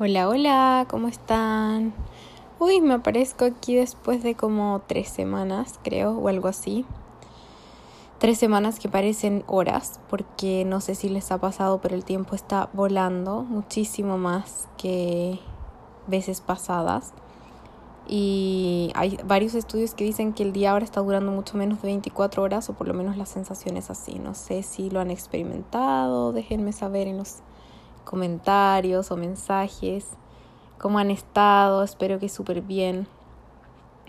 Hola, hola, ¿cómo están? Uy, me aparezco aquí después de como tres semanas, creo, o algo así. Tres semanas que parecen horas, porque no sé si les ha pasado, pero el tiempo está volando muchísimo más que veces pasadas. Y hay varios estudios que dicen que el día ahora está durando mucho menos de 24 horas, o por lo menos la sensación es así. No sé si lo han experimentado, déjenme saber en los comentarios o mensajes, cómo han estado, espero que súper bien.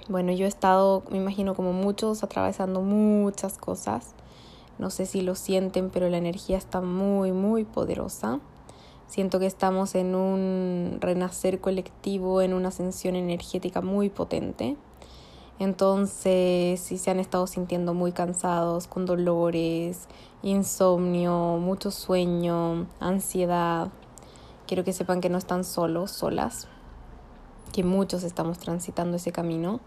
Bueno, yo he estado, me imagino como muchos, atravesando muchas cosas. No sé si lo sienten, pero la energía está muy, muy poderosa. Siento que estamos en un renacer colectivo, en una ascensión energética muy potente. Entonces, si se han estado sintiendo muy cansados, con dolores, insomnio, mucho sueño, ansiedad, quiero que sepan que no están solos, solas, que muchos estamos transitando ese camino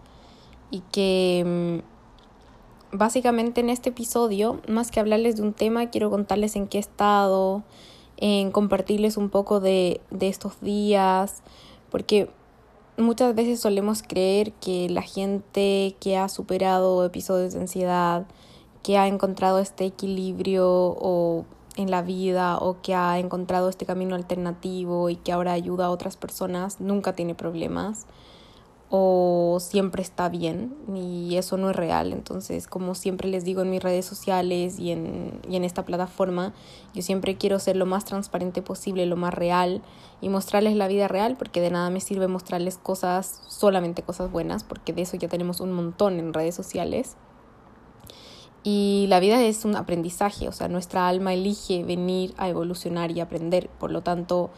y que mm, básicamente en este episodio, más que hablarles de un tema, quiero contarles en qué estado, en compartirles un poco de, de estos días, porque muchas veces solemos creer que la gente que ha superado episodios de ansiedad, que ha encontrado este equilibrio o en la vida o que ha encontrado este camino alternativo y que ahora ayuda a otras personas, nunca tiene problemas o siempre está bien y eso no es real. Entonces, como siempre les digo en mis redes sociales y en, y en esta plataforma, yo siempre quiero ser lo más transparente posible, lo más real y mostrarles la vida real porque de nada me sirve mostrarles cosas, solamente cosas buenas, porque de eso ya tenemos un montón en redes sociales. Y la vida es un aprendizaje, o sea, nuestra alma elige venir a evolucionar y aprender, por lo tanto,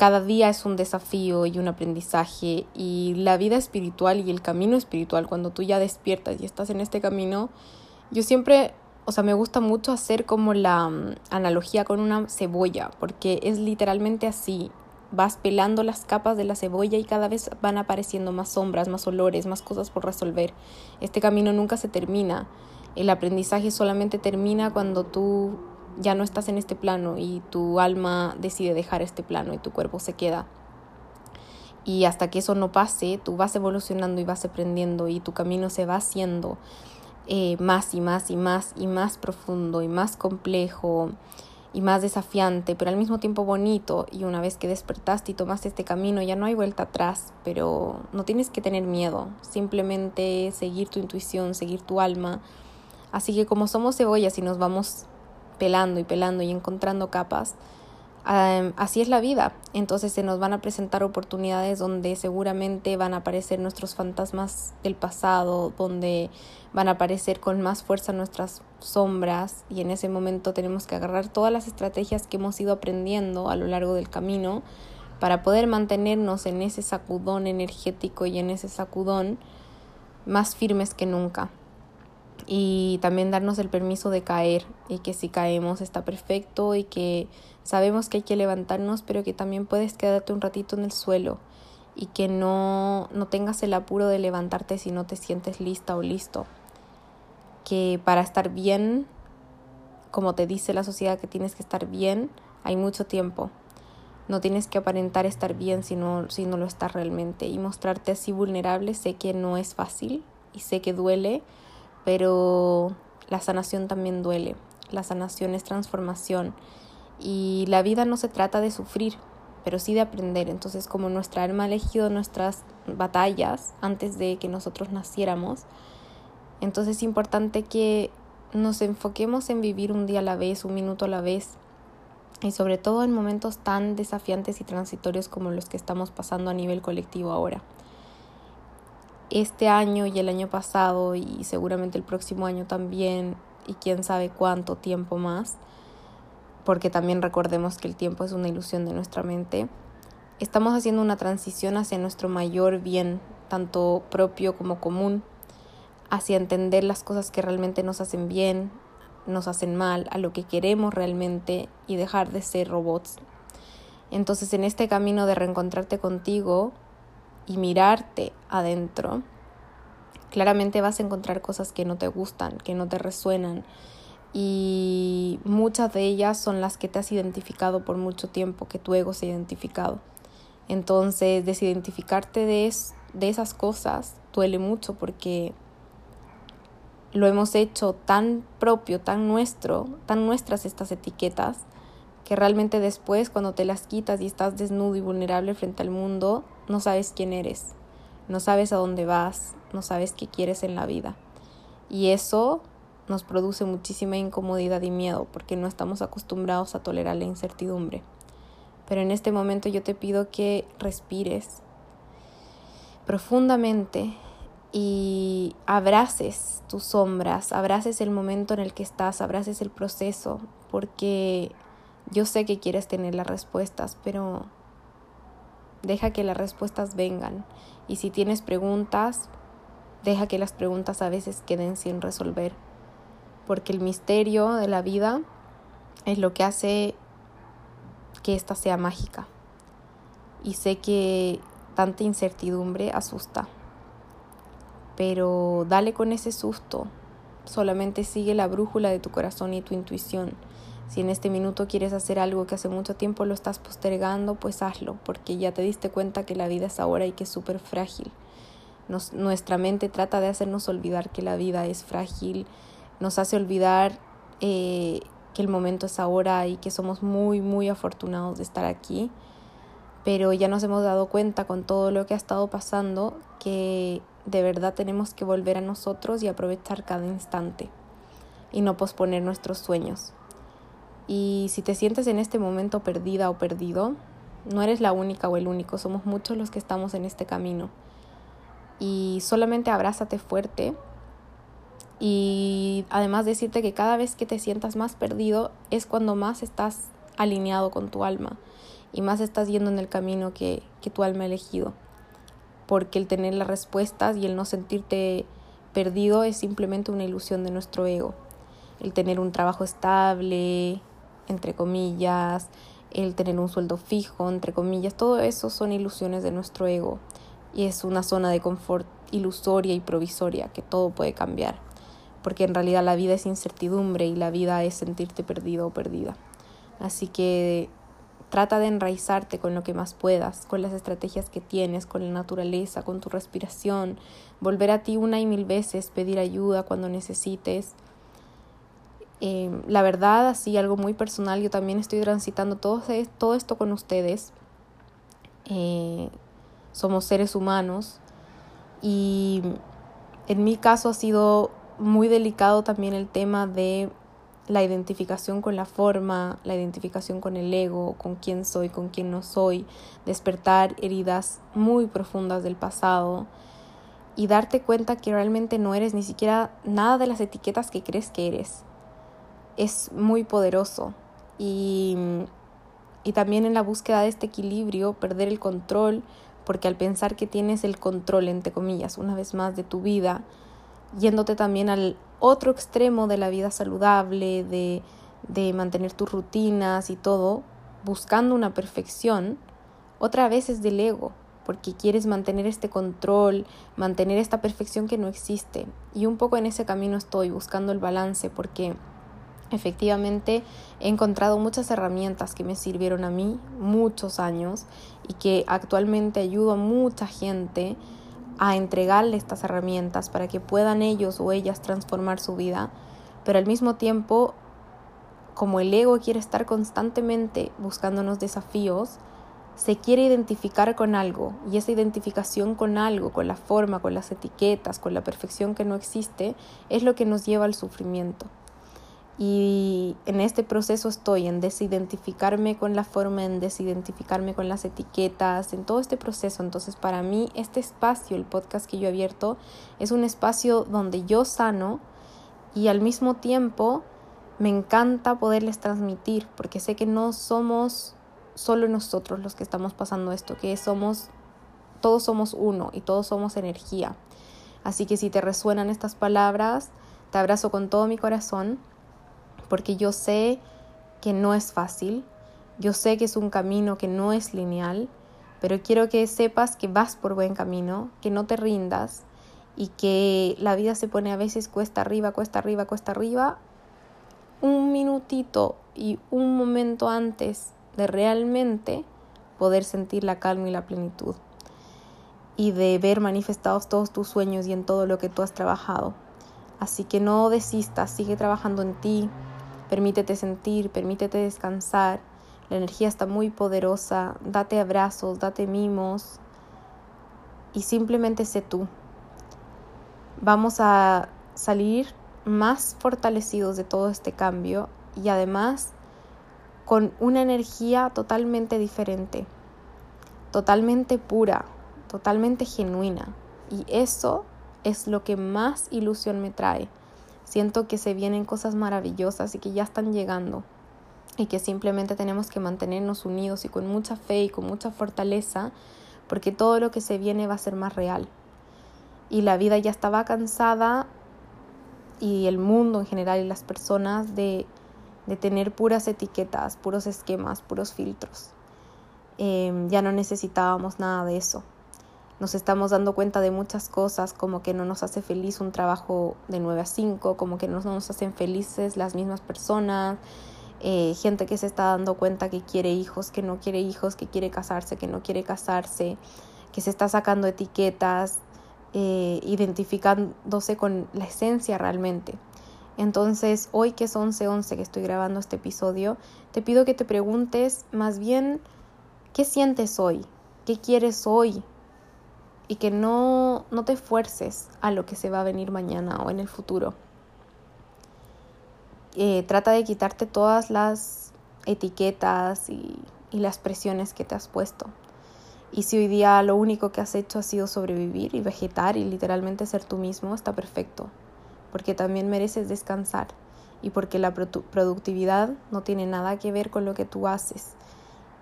cada día es un desafío y un aprendizaje y la vida espiritual y el camino espiritual, cuando tú ya despiertas y estás en este camino, yo siempre, o sea, me gusta mucho hacer como la mm, analogía con una cebolla, porque es literalmente así, vas pelando las capas de la cebolla y cada vez van apareciendo más sombras, más olores, más cosas por resolver. Este camino nunca se termina. El aprendizaje solamente termina cuando tú ya no estás en este plano y tu alma decide dejar este plano y tu cuerpo se queda. Y hasta que eso no pase, tú vas evolucionando y vas aprendiendo y tu camino se va haciendo eh, más y más y más y más profundo y más complejo y más desafiante, pero al mismo tiempo bonito. Y una vez que despertaste y tomaste este camino, ya no hay vuelta atrás, pero no tienes que tener miedo, simplemente seguir tu intuición, seguir tu alma. Así que como somos cebollas y nos vamos pelando y pelando y encontrando capas, así es la vida. Entonces se nos van a presentar oportunidades donde seguramente van a aparecer nuestros fantasmas del pasado, donde van a aparecer con más fuerza nuestras sombras y en ese momento tenemos que agarrar todas las estrategias que hemos ido aprendiendo a lo largo del camino para poder mantenernos en ese sacudón energético y en ese sacudón más firmes que nunca y también darnos el permiso de caer y que si caemos está perfecto y que sabemos que hay que levantarnos pero que también puedes quedarte un ratito en el suelo y que no, no tengas el apuro de levantarte si no te sientes lista o listo. Que para estar bien, como te dice la sociedad que tienes que estar bien, hay mucho tiempo. No tienes que aparentar estar bien si si no lo estás realmente. Y mostrarte así vulnerable sé que no es fácil y sé que duele, pero la sanación también duele, la sanación es transformación y la vida no se trata de sufrir, pero sí de aprender. Entonces, como nuestra alma ha elegido nuestras batallas antes de que nosotros naciéramos, entonces es importante que nos enfoquemos en vivir un día a la vez, un minuto a la vez, y sobre todo en momentos tan desafiantes y transitorios como los que estamos pasando a nivel colectivo ahora este año y el año pasado y seguramente el próximo año también y quién sabe cuánto tiempo más, porque también recordemos que el tiempo es una ilusión de nuestra mente, estamos haciendo una transición hacia nuestro mayor bien, tanto propio como común, hacia entender las cosas que realmente nos hacen bien, nos hacen mal, a lo que queremos realmente y dejar de ser robots. Entonces en este camino de reencontrarte contigo y mirarte adentro, claramente vas a encontrar cosas que no te gustan, que no te resuenan y muchas de ellas son las que te has identificado por mucho tiempo, que tu ego se ha identificado. Entonces, desidentificarte de, de esas cosas duele mucho porque lo hemos hecho tan propio, tan nuestro, tan nuestras estas etiquetas, que realmente después cuando te las quitas y estás desnudo y vulnerable frente al mundo, no sabes quién eres, no sabes a dónde vas, no sabes qué quieres en la vida. Y eso nos produce muchísima incomodidad y miedo porque no estamos acostumbrados a tolerar la incertidumbre. Pero en este momento yo te pido que respires profundamente y abraces tus sombras, abraces el momento en el que estás, abraces el proceso, porque yo sé que quieres tener las respuestas, pero deja que las respuestas vengan. Y si tienes preguntas, deja que las preguntas a veces queden sin resolver, porque el misterio de la vida es lo que hace que ésta sea mágica. Y sé que tanta incertidumbre asusta pero dale con ese susto. Solamente sigue la brújula de tu corazón y tu intuición. Si en este minuto quieres hacer algo que hace mucho tiempo lo estás postergando, pues hazlo, porque ya te diste cuenta que la vida es ahora y que es súper frágil. nuestra mente trata de hacernos olvidar que la vida es frágil, nos hace olvidar eh, que el momento es ahora y que somos muy, muy afortunados de estar aquí. Pero ya nos hemos dado cuenta con todo lo que ha estado pasando que de verdad tenemos que volver a nosotros y aprovechar cada instante y no posponer nuestros sueños. Y si te sientes en este momento perdida o perdido, no eres la única o el único, somos muchos los que estamos en este camino. Y solamente abrázate fuerte y además decirte que cada vez que te sientas más perdido es cuando más estás alineado con tu alma y más estás yendo en el camino que, que tu alma ha elegido porque el tener las respuestas y el no sentirte perdido es simplemente una ilusión de nuestro ego. El tener un trabajo estable, entre comillas, el tener un sueldo fijo, entre comillas, todo eso son ilusiones de nuestro ego y es una zona de confort ilusoria y provisoria que todo puede cambiar, porque en realidad la vida es incertidumbre y la vida es sentirte perdido o perdida. Así que Trata de enraizarte con lo que más puedas, con las estrategias que tienes, con la naturaleza, con tu respiración, volver a ti una y mil veces, pedir ayuda cuando necesites. Em, la verdad, así algo muy personal, yo también estoy transitando todo, esto con ustedes. Eh, somos seres humanos y en mi caso ha sido muy delicado también el tema de la identificación con la forma, la identificación con el ego, con quién soy, con quién no soy, despertar heridas muy profundas del pasado y darte cuenta que realmente no eres ni siquiera nada de las etiquetas que crees que eres. Es muy poderoso y, y también en la búsqueda de este equilibrio, perder el control, porque al pensar que tienes el control, entre comillas, una vez más de tu vida, yéndote también al otro extremo de la vida saludable, de, de mantener tus rutinas y todo, buscando una perfección, otra vez es del ego, porque quieres mantener este control, mantener esta perfección que no existe. Y un poco en ese camino estoy buscando el balance, porque efectivamente he encontrado muchas herramientas que me sirvieron a mí muchos años y que actualmente ayudo a mucha gente a entregarle estas herramientas para que puedan ellos o ellas transformar su vida, pero al mismo tiempo, como el ego quiere estar constantemente buscándonos desafíos, se quiere identificar con algo y esa identificación con algo, con la forma, con las etiquetas, con la perfección que no existe, es lo que nos lleva al sufrimiento. Y en este proceso estoy en desidentificarme con la forma, en desidentificarme con las etiquetas, en todo este proceso. Entonces para mí este espacio, el podcast que yo he abierto, es un espacio donde yo sano y al mismo tiempo me encanta poderles transmitir, porque sé que no somos solo nosotros los que estamos pasando esto, que somos, todos somos uno y todos somos energía. Así que si te resuenan estas palabras, te abrazo con todo mi corazón, porque yo sé que no es fácil, yo sé que es un camino que no es lineal, pero quiero que sepas que vas por buen camino, que no te rindas y que la vida se pone a veces cuesta arriba, cuesta arriba, cuesta arriba, un minutito y un momento antes de realmente poder sentir la calma y la plenitud y de ver manifestados todos tus sueños y en todo lo que tú has trabajado. Así que no desistas, sigue trabajando en ti, permítete sentir, permítete descansar. La energía está muy poderosa, date abrazos, date mimos y simplemente sé tú. Vamos a salir más fortalecidos de todo este cambio y además con una energía totalmente diferente, totalmente pura, totalmente genuina. Y eso es lo que más ilusión me trae. Siento que se vienen cosas maravillosas y que ya están llegando y que simplemente tenemos que mantenernos unidos y con mucha fe y con mucha fortaleza porque todo lo que se viene va a ser más real. Y la vida ya estaba cansada y el mundo en general y las personas de, de tener puras etiquetas, puros esquemas, puros filtros. Em, ya no necesitábamos nada de eso. Nos estamos dando cuenta de muchas cosas, como que no nos hace feliz un trabajo de 9 a 5, como que no nos hacen felices las mismas personas, eh, gente que se está dando cuenta que quiere hijos, que no quiere hijos, que quiere casarse, que no quiere casarse, que se está sacando etiquetas, eh, identificándose con la esencia realmente. Entonces, hoy que es 11:11 que estoy grabando este episodio, te pido que te preguntes más bien qué sientes hoy, qué quieres hoy y que no, no te fuerces a lo que se va a venir mañana o en el futuro. Eh, trata de quitarte todas las etiquetas y las presiones que te has puesto. Y si hoy día lo único que has hecho ha sido sobrevivir y vegetar y literalmente ser tú mismo, está perfecto, porque también mereces descansar y porque la productividad no tiene nada que ver con lo que tú haces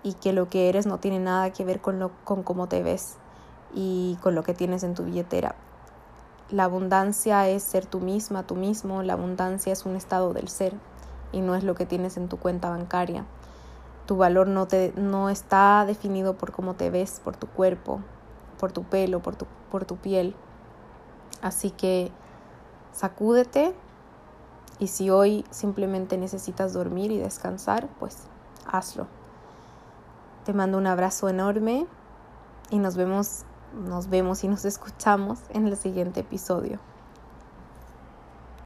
y que lo que eres no tiene nada que ver con, lo, con cómo te ves y con lo que tienes en tu billetera. La abundancia es ser tú misma, tú mismo, la abundancia es un estado del ser y no es lo que tienes en tu cuenta bancaria. Tu valor no, te, no está definido por cómo te ves, por tu cuerpo, por tu pelo, por tu, por tu piel. Así que sacúdete y si hoy simplemente necesitas dormir y descansar, pues hazlo. Te mando un abrazo enorme y nos vemos, nos vemos y nos escuchamos en el siguiente episodio.